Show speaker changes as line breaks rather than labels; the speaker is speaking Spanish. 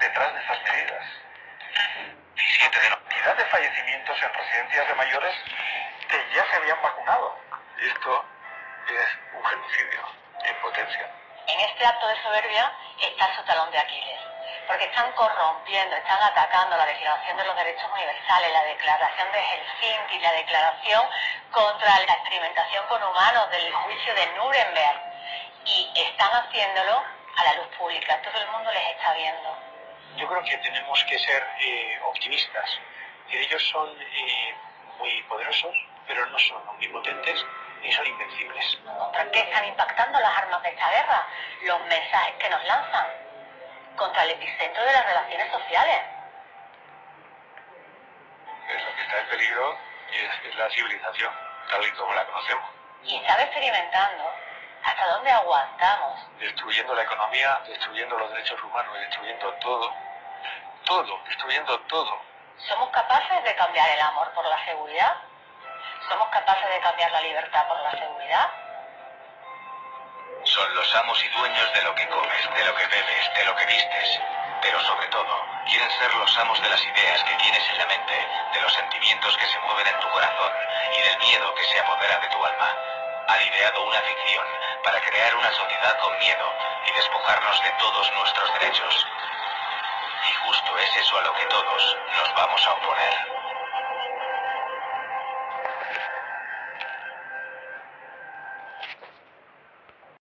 detrás de esas medidas. 17 de la unidad de fallecimientos en
residencias de mayores que ya se habían vacunado. Esto es un genocidio en potencia.
En este acto de soberbia está su talón de Aquiles, porque están corrompiendo, están atacando la Declaración de los Derechos Universales, la Declaración de Helsinki, la Declaración contra la experimentación con humanos del juicio de Nuremberg. Y están haciéndolo a la luz pública, todo el mundo les está viendo.
Yo creo que tenemos que ser eh, optimistas. Ellos son eh, muy poderosos, pero no son omnipotentes ni son invencibles.
¿Contra qué están impactando las armas de esta guerra? Los mensajes que nos lanzan contra el epicentro de las relaciones sociales.
Es lo que está en peligro y es, es la civilización, tal y como la conocemos.
Y están experimentando hasta dónde aguantamos.
Destruyendo la economía, destruyendo los derechos humanos, destruyendo todo. Todo, destruyendo todo.
¿Somos capaces de cambiar el amor por la seguridad? ¿Somos capaces de cambiar la libertad por la seguridad?
Son los amos y dueños de lo que comes, de lo que bebes, de lo que vistes. Pero sobre todo, quieren ser los amos de las ideas que tienes en la mente, de los sentimientos que se mueven en tu corazón y del miedo que se apodera de tu alma. Para crear una sociedad con miedo y despojarnos de todos nuestros derechos. Y justo es eso a lo que todos nos vamos a oponer.